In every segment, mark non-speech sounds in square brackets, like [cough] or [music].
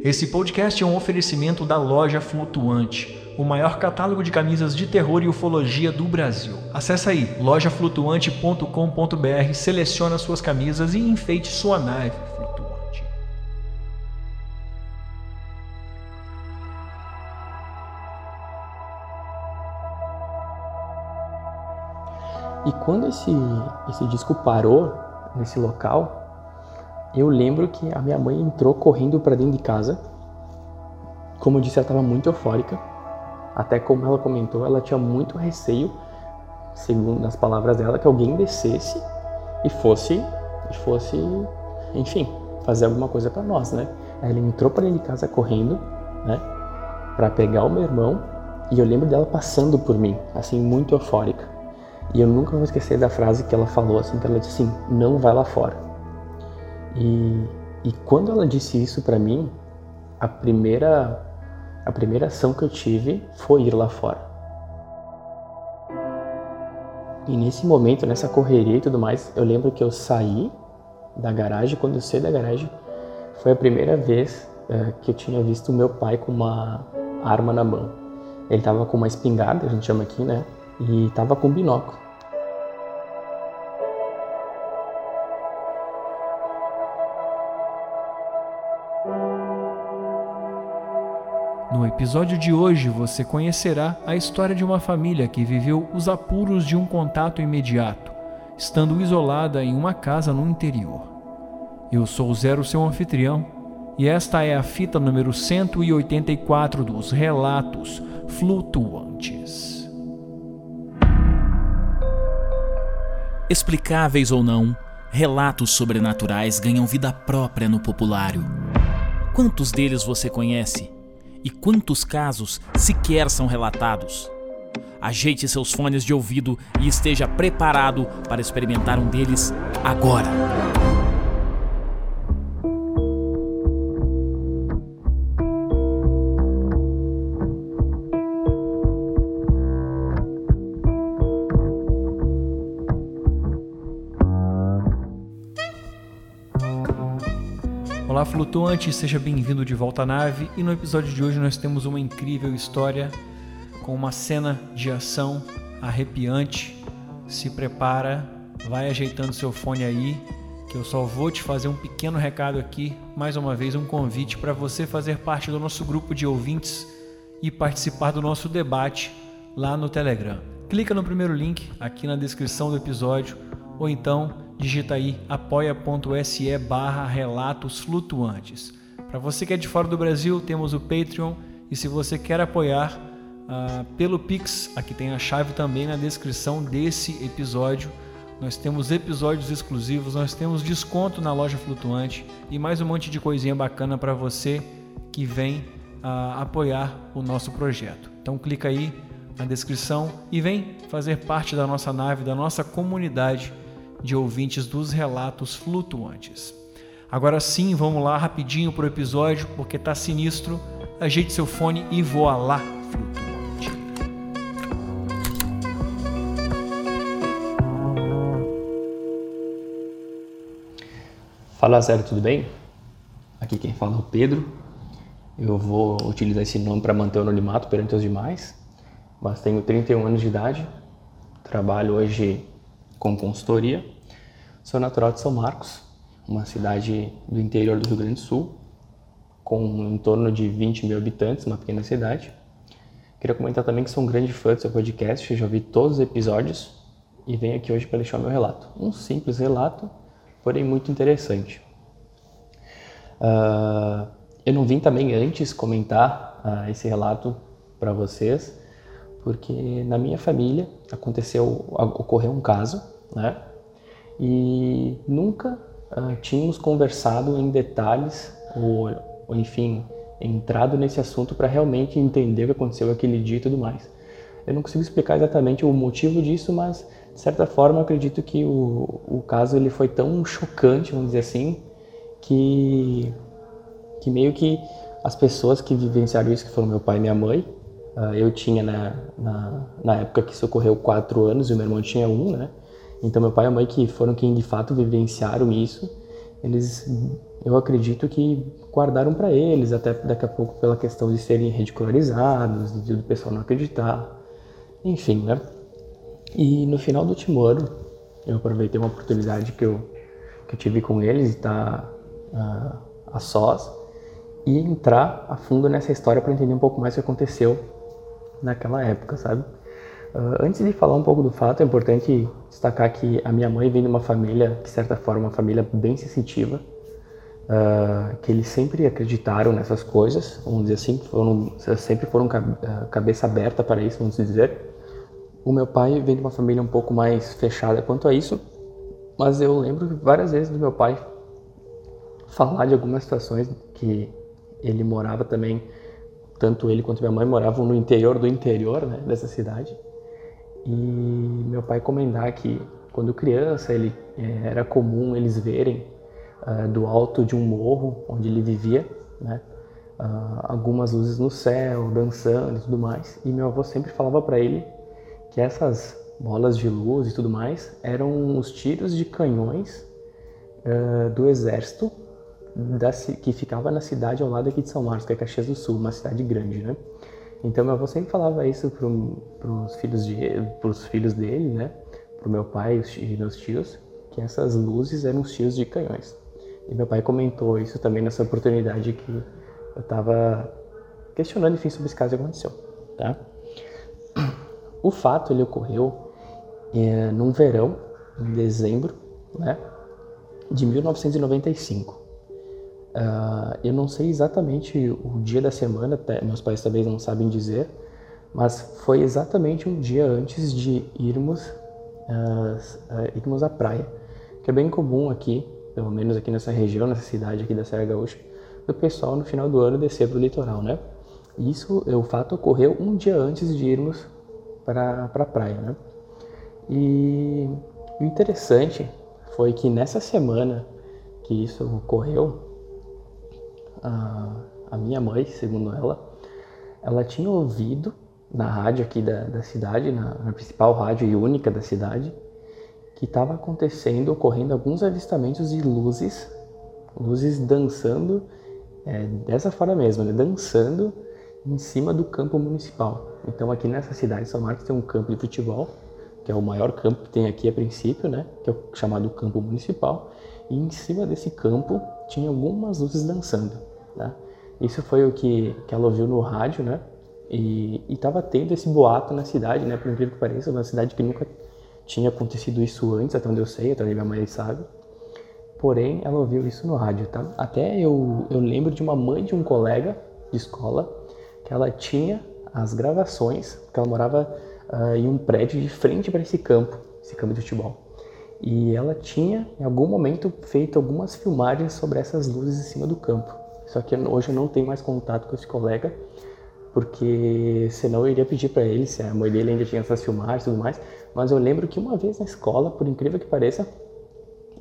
Esse podcast é um oferecimento da Loja Flutuante, o maior catálogo de camisas de terror e ufologia do Brasil. Acesse aí lojaflutuante.com.br, selecione suas camisas e enfeite sua nave flutuante. E quando esse, esse disco parou nesse local, eu lembro que a minha mãe entrou correndo para dentro de casa. Como eu disse, ela estava muito eufórica. Até como ela comentou, ela tinha muito receio, segundo as palavras dela, que alguém descesse e fosse, e fosse, enfim, fazer alguma coisa para nós, né? Ela entrou para dentro de casa correndo, né, para pegar o meu irmão. E eu lembro dela passando por mim, assim, muito eufórica. E eu nunca vou esquecer da frase que ela falou, assim, que ela disse assim: "Não vai lá fora". E, e quando ela disse isso para mim, a primeira a primeira ação que eu tive foi ir lá fora. E nesse momento, nessa correria e tudo mais, eu lembro que eu saí da garagem. Quando eu saí da garagem, foi a primeira vez é, que eu tinha visto meu pai com uma arma na mão. Ele estava com uma espingarda, a gente chama aqui, né? E estava com binóculo. Episódio de hoje você conhecerá a história de uma família que viveu os apuros de um contato imediato, estando isolada em uma casa no interior. Eu sou o Zero, seu anfitrião, e esta é a fita número 184 dos Relatos Flutuantes. Explicáveis ou não, relatos sobrenaturais ganham vida própria no populário. Quantos deles você conhece? E quantos casos sequer são relatados? Ajeite seus fones de ouvido e esteja preparado para experimentar um deles agora. Olá, flutuante, seja bem-vindo de volta à nave. E no episódio de hoje nós temos uma incrível história com uma cena de ação arrepiante. Se prepara, vai ajeitando seu fone aí, que eu só vou te fazer um pequeno recado aqui, mais uma vez um convite para você fazer parte do nosso grupo de ouvintes e participar do nosso debate lá no Telegram. Clica no primeiro link aqui na descrição do episódio ou então digita aí apoia.se barra relatos flutuantes. Para você que é de fora do Brasil, temos o Patreon e se você quer apoiar uh, pelo Pix, aqui tem a chave também na descrição desse episódio. Nós temos episódios exclusivos, nós temos desconto na loja flutuante e mais um monte de coisinha bacana para você que vem uh, apoiar o nosso projeto. Então clica aí na descrição e vem fazer parte da nossa nave, da nossa comunidade de ouvintes dos relatos flutuantes. Agora sim, vamos lá rapidinho pro episódio, porque tá sinistro. Ajeite seu fone e voa lá, flutuante. Fala Zero, tudo bem? Aqui quem fala é o Pedro. Eu vou utilizar esse nome para manter o anonimato perante os demais, mas tenho 31 anos de idade, trabalho hoje com consultoria. Sou natural de São Marcos, uma cidade do interior do Rio Grande do Sul, com em torno de 20 mil habitantes, uma pequena cidade. Queria comentar também que sou um grande fã do seu podcast, já ouvi todos os episódios e venho aqui hoje para deixar meu relato. Um simples relato, porém muito interessante. Uh, eu não vim também antes comentar uh, esse relato para vocês, porque na minha família aconteceu, ocorreu um caso, né? E nunca uh, tínhamos conversado em detalhes ou, ou enfim, entrado nesse assunto para realmente entender o que aconteceu aquele dia e tudo mais. Eu não consigo explicar exatamente o motivo disso, mas de certa forma acredito que o, o caso ele foi tão chocante, vamos dizer assim, que, que meio que as pessoas que vivenciaram isso, que foram meu pai e minha mãe, Uh, eu tinha na, na, na, época que socorreu quatro anos e o meu irmão tinha um, né? Então meu pai e a mãe que foram quem de fato vivenciaram isso, eles eu acredito que guardaram para eles, até daqui a pouco pela questão de serem ridicularizados, de o pessoal não acreditar, enfim, né? E no final do último ano, eu aproveitei uma oportunidade que eu, que eu tive com eles, estar uh, a sós, e entrar a fundo nessa história para entender um pouco mais o que aconteceu naquela época, sabe? Uh, antes de falar um pouco do fato, é importante destacar que a minha mãe vem de uma família, de certa forma, uma família bem sensitiva, uh, que eles sempre acreditaram nessas coisas, vamos dizer assim, foram, sempre foram cabeça aberta para isso, vamos dizer. O meu pai vem de uma família um pouco mais fechada quanto a isso, mas eu lembro várias vezes do meu pai falar de algumas situações que ele morava também, tanto ele quanto minha mãe moravam no interior do interior né, dessa cidade. E meu pai comentar que quando criança ele eh, era comum eles verem uh, do alto de um morro onde ele vivia, né, uh, algumas luzes no céu, dançando e tudo mais. E meu avô sempre falava para ele que essas bolas de luz e tudo mais eram os tiros de canhões uh, do exército da, que ficava na cidade ao lado aqui de São Marcos, que é Caxias do Sul, uma cidade grande, né? Então meu avô sempre falava isso para os filhos, de, filhos dele, né? Para o meu pai e meus tios, que essas luzes eram os tiros de canhões. E meu pai comentou isso também nessa oportunidade que eu estava questionando, enfim, sobre esse caso que aconteceu, tá? O fato ele ocorreu é, num verão, em dezembro, né, de 1995. Uh, eu não sei exatamente o dia da semana, até, meus pais talvez não sabem dizer, mas foi exatamente um dia antes de irmos, uh, irmos à praia, que é bem comum aqui, pelo menos aqui nessa região, nessa cidade aqui da Serra Gaúcha, do pessoal no final do ano descer para o litoral, né? Isso, o fato ocorreu um dia antes de irmos para a pra praia, né? E o interessante foi que nessa semana que isso ocorreu, a, a minha mãe, segundo ela, ela tinha ouvido na rádio aqui da, da cidade, na, na principal rádio e única da cidade, que estava acontecendo, ocorrendo alguns avistamentos de luzes, luzes dançando é, dessa forma mesmo, né? dançando em cima do campo municipal. Então aqui nessa cidade de São Marcos tem um campo de futebol, que é o maior campo que tem aqui a princípio, né? que é o chamado campo municipal, e em cima desse campo tinha algumas luzes dançando. Né? Isso foi o que, que ela ouviu no rádio, né? E estava tendo esse boato na cidade, né? Por incrível que pareça, uma cidade que nunca tinha acontecido isso antes, até onde eu sei, até onde minha mãe sabe. Porém, ela ouviu isso no rádio, tá? Até eu, eu lembro de uma mãe de um colega de escola que ela tinha as gravações, porque ela morava uh, em um prédio de frente para esse campo, esse campo de futebol. E ela tinha, em algum momento, feito algumas filmagens sobre essas luzes em cima do campo. Só que hoje eu não tenho mais contato com esse colega, porque senão eu iria pedir para ele se a mãe dele ainda tinha essas filmagens e tudo mais. Mas eu lembro que uma vez na escola, por incrível que pareça,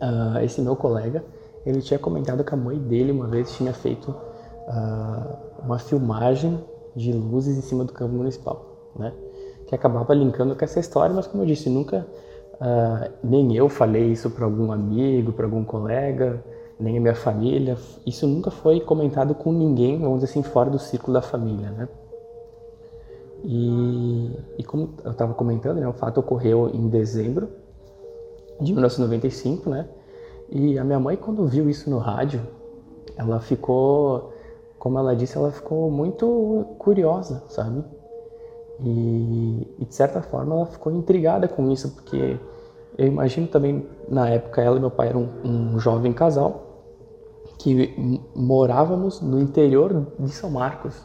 uh, esse meu colega, ele tinha comentado que a mãe dele uma vez tinha feito uh, uma filmagem de luzes em cima do campo municipal, né? Que acabava linkando com essa história, mas como eu disse, nunca uh, nem eu falei isso para algum amigo, para algum colega, nem a minha família. Isso nunca foi comentado com ninguém, vamos dizer assim, fora do círculo da família, né? E, e como eu estava comentando, né, o fato ocorreu em dezembro de 1995, né? E a minha mãe, quando viu isso no rádio, ela ficou, como ela disse, ela ficou muito curiosa, sabe? E, e de certa forma ela ficou intrigada com isso, porque eu imagino também, na época, ela e meu pai eram um, um jovem casal, que morávamos no interior de São Marcos,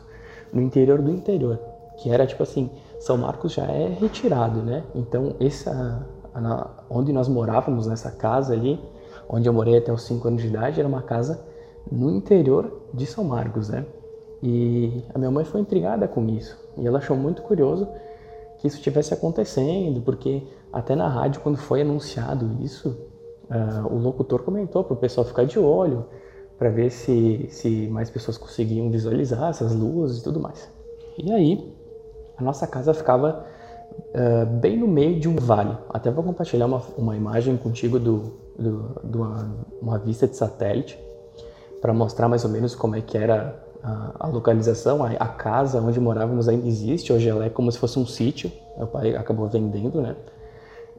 no interior do interior, que era tipo assim, São Marcos já é retirado, né? Então essa onde nós morávamos nessa casa ali, onde eu morei até os 5 anos de idade, era uma casa no interior de São Marcos, né? E a minha mãe foi intrigada com isso, e ela achou muito curioso que isso estivesse acontecendo, porque até na rádio quando foi anunciado isso, uh, o locutor comentou para o pessoal ficar de olho, para ver se, se mais pessoas conseguiam visualizar essas luzes e tudo mais. E aí, a nossa casa ficava uh, bem no meio de um vale. Até vou compartilhar uma, uma imagem contigo do, do, de uma, uma vista de satélite para mostrar mais ou menos como é que era a, localização, a, a, casa onde morávamos ainda existe, hoje ela é como se fosse um sítio, meu pai acabou vendendo, né?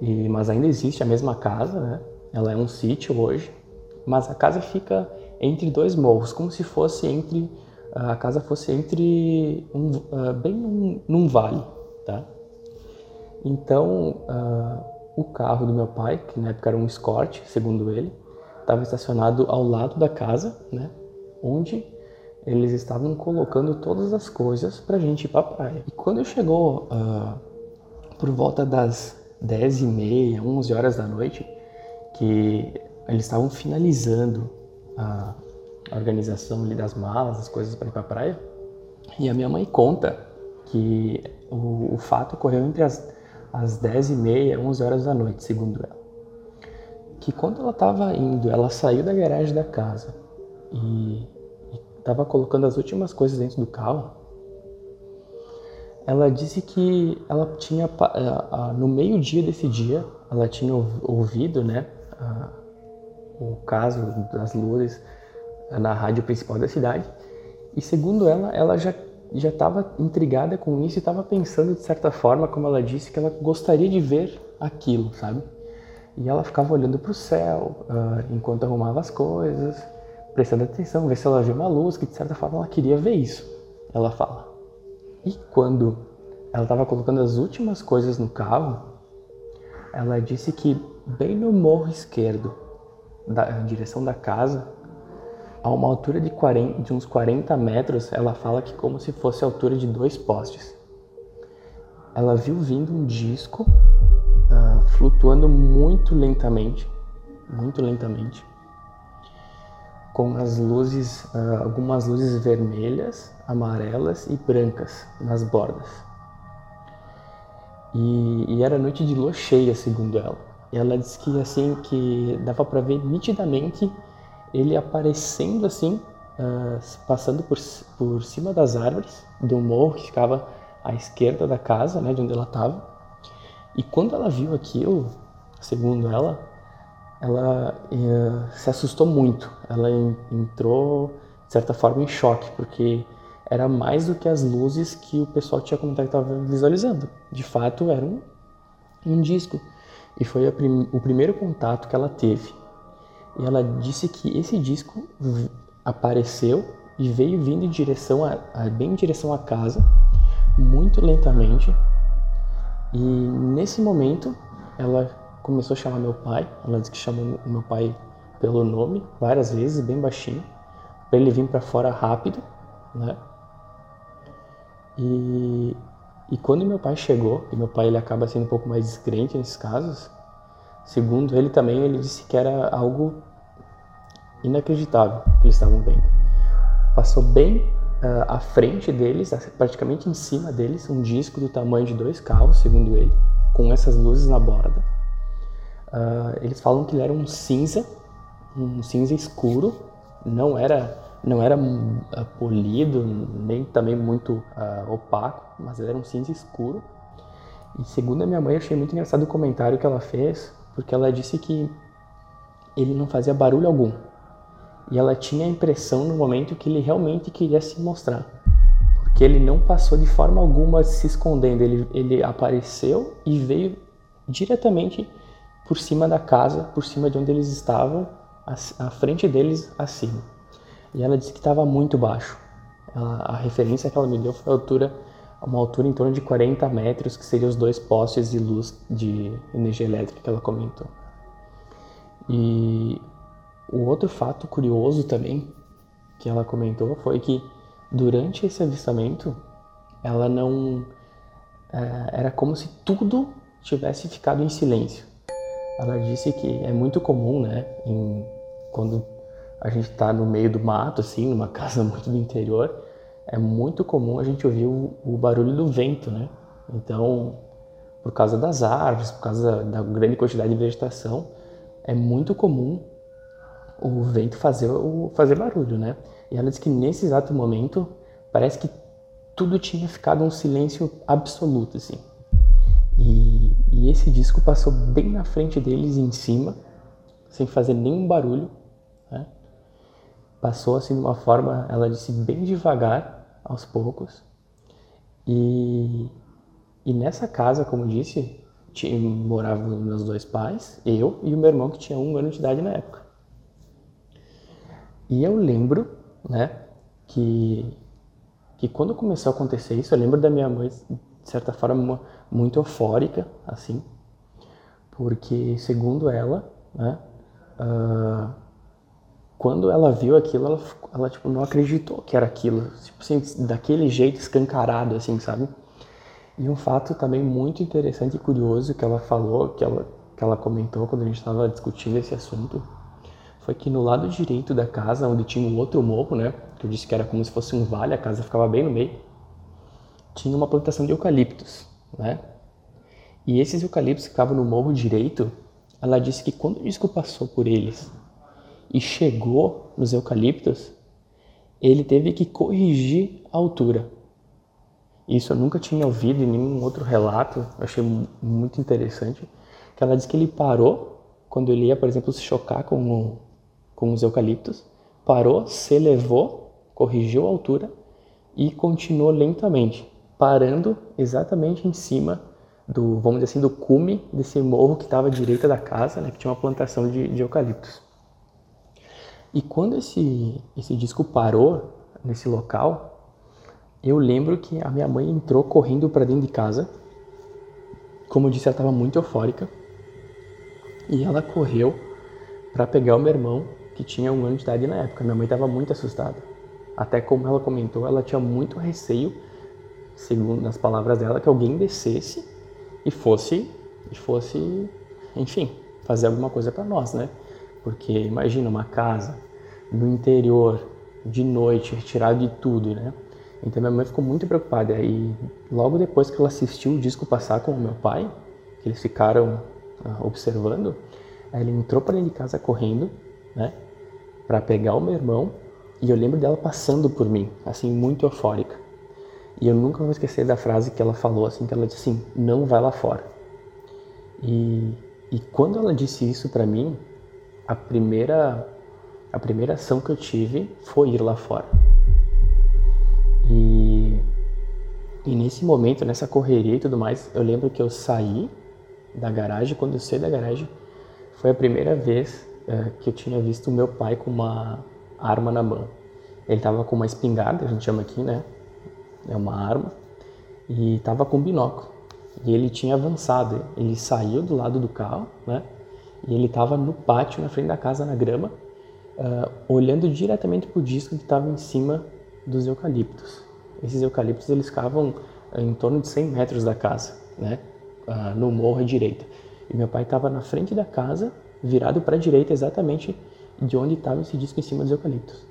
E, mas ainda existe a mesma casa, né? Ela é um sítio hoje, mas a casa fica entre dois morros, como se fosse entre a casa fosse entre um, uh, bem num, num, vale, tá? Então uh, o carro do meu pai, que na época era um Escort, segundo ele, estava estacionado ao lado da casa, né? Onde eles estavam colocando todas as coisas para a gente ir para a praia. E quando chegou uh, por volta das 10 e meia, 11 horas da noite, que eles estavam finalizando a, organização ali das malas, as coisas para ir para a praia, e a minha mãe conta que o, o fato ocorreu entre as, as 10 e meia, 11 horas da noite, segundo ela. Que quando ela estava indo, ela saiu da garagem da casa e estava colocando as últimas coisas dentro do carro, ela disse que ela tinha no meio-dia desse dia ela tinha ouvido, né, o caso das luzes na rádio principal da cidade e segundo ela, ela já já estava intrigada com isso e estava pensando de certa forma, como ela disse, que ela gostaria de ver aquilo, sabe? E ela ficava olhando para o céu uh, enquanto arrumava as coisas prestando atenção, ver se ela viu uma luz, que de certa forma ela queria ver isso. Ela fala. E quando ela estava colocando as últimas coisas no carro, ela disse que bem no morro esquerdo, da direção da casa, a uma altura de, 40, de uns 40 metros, ela fala que como se fosse a altura de dois postes. Ela viu vindo um disco uh, flutuando muito lentamente, muito lentamente com as luzes, uh, algumas luzes vermelhas, amarelas e brancas nas bordas. E, e, era noite de lua cheia, segundo ela. E ela disse que assim que dava para ver nitidamente ele aparecendo assim, uh, passando por, por cima das árvores do morro que ficava à esquerda da casa, né, de onde ela estava. E quando ela viu aquilo, segundo ela, ela uh, se assustou muito. Ela entrou, de certa forma, em choque, porque era mais do que as luzes que o pessoal tinha comentado que estava visualizando. De fato, era um, um disco. E foi prim o primeiro contato que ela teve. E ela disse que esse disco apareceu e veio vindo em direção a, a, bem em direção à casa, muito lentamente. E nesse momento, ela começou a chamar meu pai. Ela disse que chamou meu pai pelo nome várias vezes, bem baixinho, para ele vir para fora rápido, né? E, e quando meu pai chegou, e meu pai ele acaba sendo um pouco mais descrente nesses casos, segundo ele também, ele disse que era algo inacreditável que eles estavam vendo. Passou bem uh, à frente deles, praticamente em cima deles, um disco do tamanho de dois carros, segundo ele, com essas luzes na borda. Uh, eles falam que ele era um cinza, um cinza escuro, não era não era uh, polido, nem também muito uh, opaco, mas ele era um cinza escuro. E segundo a minha mãe, achei muito engraçado o comentário que ela fez, porque ela disse que ele não fazia barulho algum. E ela tinha a impressão no momento que ele realmente queria se mostrar. Porque ele não passou de forma alguma se escondendo, ele, ele apareceu e veio diretamente por cima da casa, por cima de onde eles estavam, à frente deles, acima. E ela disse que estava muito baixo. Ela, a referência que ela me deu foi a altura, uma altura em torno de 40 metros, que seriam os dois postes de luz de energia elétrica que ela comentou. E o outro fato curioso também que ela comentou foi que durante esse avistamento ela não é, era como se tudo tivesse ficado em silêncio ela disse que é muito comum, né, em, quando a gente está no meio do mato, assim, numa [laughs] casa muito do interior, é muito comum a gente ouvir o, o barulho do vento, né? Então, por causa das árvores, por causa da grande quantidade de vegetação, é muito comum o vento fazer, o, fazer barulho, né? E ela disse que nesse exato momento parece que tudo tinha ficado um silêncio absoluto, assim. E, esse disco passou bem na frente deles em cima, sem fazer nenhum barulho. Né? passou assim de uma forma, ela disse bem devagar, aos poucos. E, e nessa casa, como disse, tinha, moravam meus dois pais, eu e o meu irmão que tinha um ano de idade na época. E eu lembro, né, que que quando começou a acontecer isso, eu lembro da minha mãe de certa forma muito eufórica, assim, porque segundo ela, né, uh, quando ela viu aquilo, ela, ela tipo não acreditou que era aquilo, tipo assim, daquele jeito escancarado, assim, sabe? E um fato também muito interessante e curioso que ela falou, que ela, que ela comentou quando a gente estava discutindo esse assunto, foi que no lado direito da casa, onde tinha um outro morro, né, que eu disse que era como se fosse um vale, a casa ficava bem no meio, tinha uma plantação de eucaliptos, né? E esses eucaliptos que ficavam no morro direito, ela disse que quando o disco passou por eles e chegou nos eucaliptos, ele teve que corrigir a altura. Isso eu nunca tinha ouvido em nenhum outro relato, eu achei muito interessante. Que ela disse que ele parou quando ele ia, por exemplo, se chocar com, o, com os eucaliptos, parou, se elevou, corrigiu a altura e continuou lentamente, parando exatamente em cima do, vamos dizer assim, do cume desse morro que estava à direita da casa, né, que tinha uma plantação de, de eucaliptos. E quando esse, esse disco parou nesse local, eu lembro que a minha mãe entrou correndo para dentro de casa. Como eu disse, ela estava muito eufórica. E ela correu para pegar o meu irmão, que tinha um ano de idade na época. Minha mãe estava muito assustada. Até como ela comentou, ela tinha muito receio, segundo as palavras dela, que alguém descesse e fosse, e fosse, enfim, fazer alguma coisa para nós, né? Porque imagina uma casa no interior, de noite, retirado de tudo, né? Então minha mãe ficou muito preocupada. E logo depois que ela assistiu o disco passar com o meu pai, que eles ficaram uh, observando, ela entrou para dentro de casa correndo, né, para pegar o meu irmão. E eu lembro dela passando por mim, assim, muito eufórica. E eu nunca vou esquecer da frase que ela falou, assim, que ela disse assim, não vai lá fora. E, e quando ela disse isso para mim, a primeira, a primeira ação que eu tive foi ir lá fora. E, e nesse momento, nessa correria e tudo mais, eu lembro que eu saí da garagem. Quando eu saí da garagem, foi a primeira vez é, que eu tinha visto o meu pai com uma arma na mão. Ele estava com uma espingarda, a gente chama aqui, né? É uma arma. E estava com binóculo. E ele tinha avançado. Ele saiu do lado do carro, né? E ele estava no pátio, na frente da casa, na grama, uh, olhando diretamente para o disco que estava em cima dos eucaliptos. Esses eucaliptos eles ficavam em torno de 100 metros da casa, né? Ah, no morro à direita. E meu pai estava na frente da casa, virado para a direita, exatamente de onde estava esse disco em cima dos eucaliptos.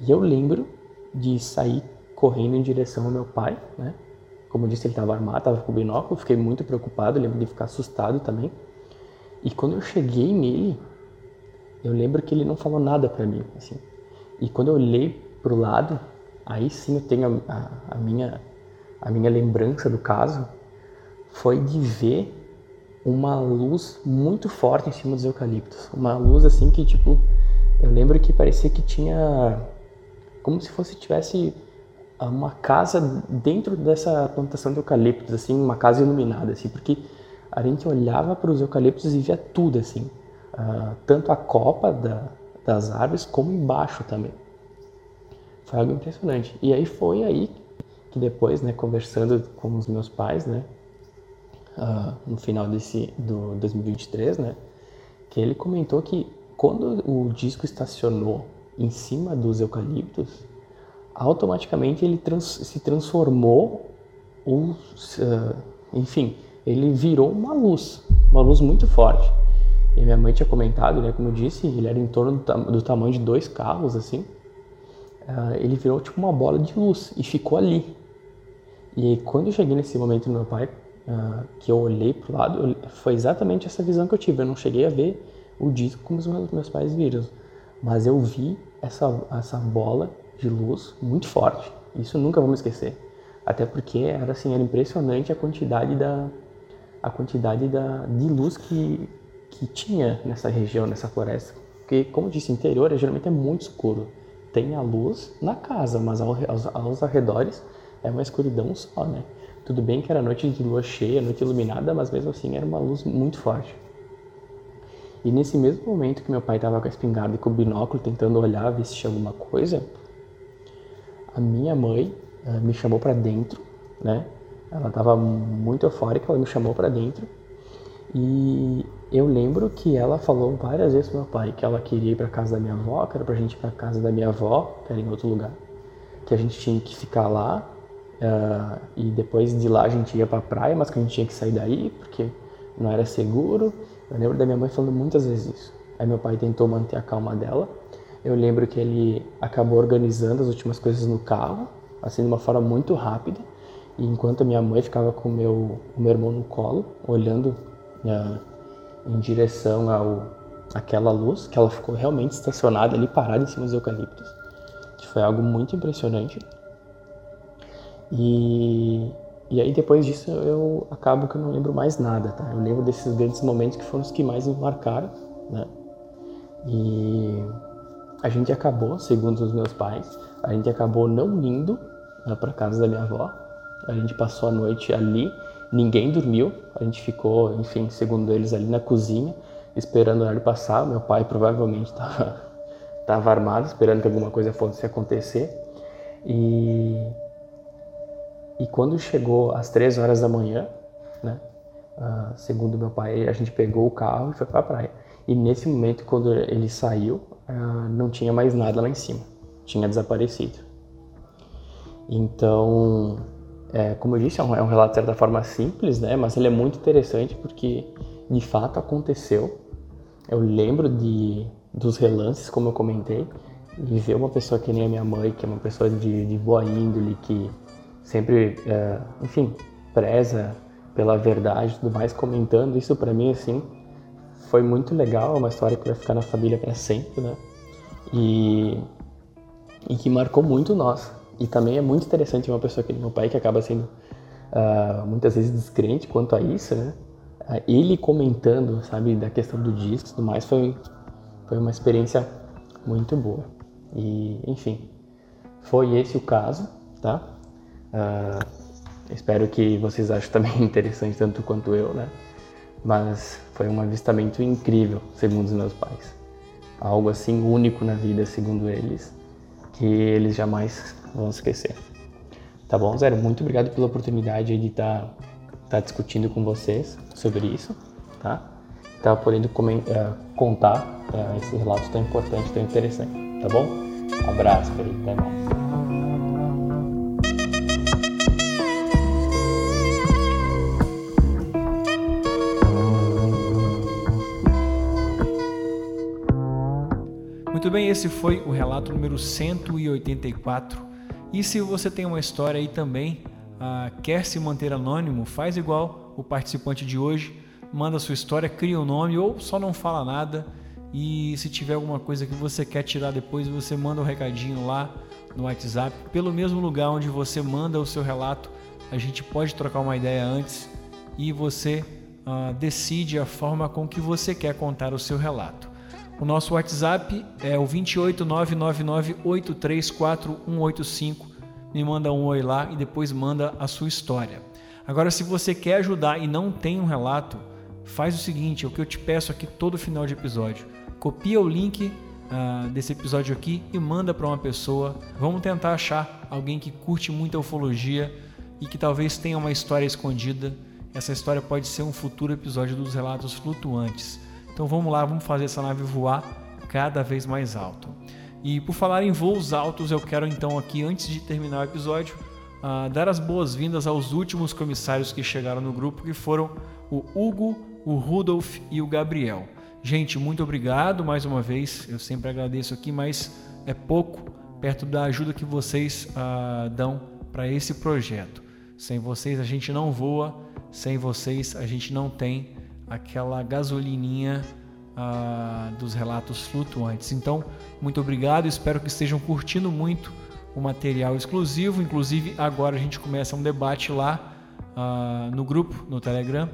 E eu lembro de sair correndo em direção ao meu pai, né? Como eu disse, ele estava armado, estava com binóculo, fiquei muito preocupado, lembro de ficar assustado também. E quando eu cheguei nele, eu lembro que ele não falou nada para mim, assim. E quando eu olhei pro lado, aí sim eu tenho a, a, a, minha, a minha lembrança do caso, foi de ver uma luz muito forte em cima dos eucaliptos. Uma luz assim que, tipo, eu lembro que parecia que tinha. como se fosse tivesse uma casa dentro dessa plantação de eucaliptos, assim, uma casa iluminada, assim, porque a gente olhava para os eucaliptos e via tudo, assim, uh, tanto a copa da, das árvores como embaixo também. Foi algo impressionante. E aí foi aí que depois, né, conversando com os meus pais, né, uh, no final desse do 2023, né, que ele comentou que quando o disco estacionou em cima dos eucaliptos, automaticamente ele trans, se transformou ou, uh, enfim, ele virou uma luz, uma luz muito forte. E minha mãe tinha comentado, né, como eu disse, ele era em torno do, do tamanho de dois carros, assim uh, ele virou tipo uma bola de luz e ficou ali. E quando eu cheguei nesse momento no meu pai, uh, que eu olhei pro lado, foi exatamente essa visão que eu tive. Eu não cheguei a ver o disco como os meus pais viram, mas eu vi essa, essa bola de luz muito forte. Isso nunca me esquecer. Até porque era assim, era impressionante a quantidade da a quantidade da, de luz que, que tinha nessa região, nessa floresta. Porque, como disse, interior geralmente é muito escuro tem a luz na casa, mas aos, aos arredores é uma escuridão só, né? Tudo bem que era noite de lua cheia, noite iluminada, mas mesmo assim era uma luz muito forte. E nesse mesmo momento que meu pai estava com a espingarda e com o binóculo tentando olhar, ver se tinha alguma coisa, a minha mãe uh, me chamou para dentro, né? Ela estava muito eufórica, ela me chamou para dentro. E eu lembro que ela falou várias vezes pro meu pai que ela queria ir para casa da minha avó, que era pra gente ir para casa da minha avó, que era em outro lugar, que a gente tinha que ficar lá uh, e depois de lá a gente ia para a praia, mas que a gente tinha que sair daí porque não era seguro. Eu lembro da minha mãe falando muitas vezes isso. Aí meu pai tentou manter a calma dela. Eu lembro que ele acabou organizando as últimas coisas no carro, assim de uma forma muito rápida. E enquanto a minha mãe ficava com meu, o meu irmão no colo, olhando uh, em direção ao aquela luz, que ela ficou realmente estacionada ali, parada em cima dos eucaliptos. Que foi algo muito impressionante. E, e aí depois disso eu acabo que eu não lembro mais nada, tá? Eu lembro desses grandes momentos que foram os que mais me marcaram, né? E a gente acabou, segundo os meus pais, a gente acabou não indo né, para casa da minha avó. A gente passou a noite ali Ninguém dormiu, a gente ficou, enfim, segundo eles, ali na cozinha, esperando o horário passar. Meu pai provavelmente estava [laughs] armado, esperando que alguma coisa fosse acontecer. E, e quando chegou às três horas da manhã, né, uh, segundo meu pai, a gente pegou o carro e foi para a praia. E nesse momento, quando ele saiu, uh, não tinha mais nada lá em cima, tinha desaparecido. Então, é, como eu disse, é um, é um, relato de certa forma simples, né? Mas ele é muito interessante porque de fato aconteceu. Eu lembro de, dos relances, como eu comentei, e ver uma pessoa que nem a minha mãe, que é uma pessoa de, de boa índole, que sempre, é, enfim, preza pela verdade e tudo mais, comentando isso para mim, assim, foi muito legal, é uma história que vai ficar na família para sempre, né? E, e que marcou muito nós, e também é muito interessante uma pessoa que meu pai, que acaba sendo uh, muitas vezes descrente quanto a isso, né? Uh, ele comentando, sabe, da questão do disco e tudo mais, foi, foi uma experiência muito boa. E, enfim, foi esse o caso, tá? Uh, espero que vocês achem também [laughs] interessante, tanto quanto eu, né? Mas foi um avistamento incrível, segundo os meus pais. Algo assim único na vida, segundo eles, que eles jamais vão esquecer. Tá bom, Zero? Muito obrigado pela oportunidade de estar tá, tá discutindo com vocês sobre isso, tá? Tá podendo uh, contar uh, esse relato tão importante, tão interessante, tá bom? Abraço, querido. Até mais. Bem, esse foi o relato número 184 e se você tem uma história aí também, uh, quer se manter anônimo, faz igual o participante de hoje, manda sua história, cria um nome ou só não fala nada. E se tiver alguma coisa que você quer tirar depois, você manda um recadinho lá no WhatsApp, pelo mesmo lugar onde você manda o seu relato. A gente pode trocar uma ideia antes e você uh, decide a forma com que você quer contar o seu relato. O nosso WhatsApp é o 28999834185. Me manda um oi lá e depois manda a sua história. Agora, se você quer ajudar e não tem um relato, faz o seguinte: é o que eu te peço aqui todo final de episódio. Copia o link uh, desse episódio aqui e manda para uma pessoa. Vamos tentar achar alguém que curte muito a ufologia e que talvez tenha uma história escondida. Essa história pode ser um futuro episódio dos relatos flutuantes. Então vamos lá, vamos fazer essa nave voar cada vez mais alto. E por falar em voos altos, eu quero então aqui, antes de terminar o episódio, uh, dar as boas-vindas aos últimos comissários que chegaram no grupo, que foram o Hugo, o Rudolf e o Gabriel. Gente, muito obrigado mais uma vez. Eu sempre agradeço aqui, mas é pouco perto da ajuda que vocês uh, dão para esse projeto. Sem vocês a gente não voa, sem vocês a gente não tem aquela gasolininha ah, dos relatos flutuantes. Então, muito obrigado, espero que estejam curtindo muito o material exclusivo. Inclusive, agora a gente começa um debate lá ah, no grupo, no Telegram,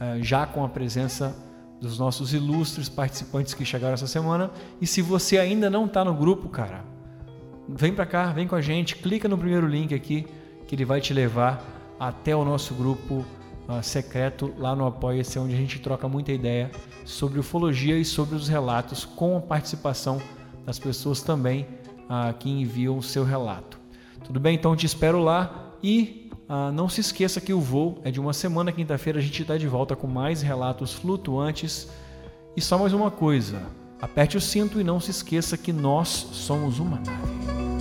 ah, já com a presença dos nossos ilustres participantes que chegaram essa semana. E se você ainda não está no grupo, cara, vem para cá, vem com a gente, clica no primeiro link aqui que ele vai te levar até o nosso grupo uh, secreto lá no Apoia-se, onde a gente troca muita ideia sobre ufologia e sobre os relatos, com a participação das pessoas também uh, que enviam o seu relato. Tudo bem? Então te espero lá e uh, não se esqueça que o voo é de uma semana, quinta-feira a gente está de volta com mais relatos flutuantes. E só mais uma coisa, aperte o cinto e não se esqueça que nós somos uma nave.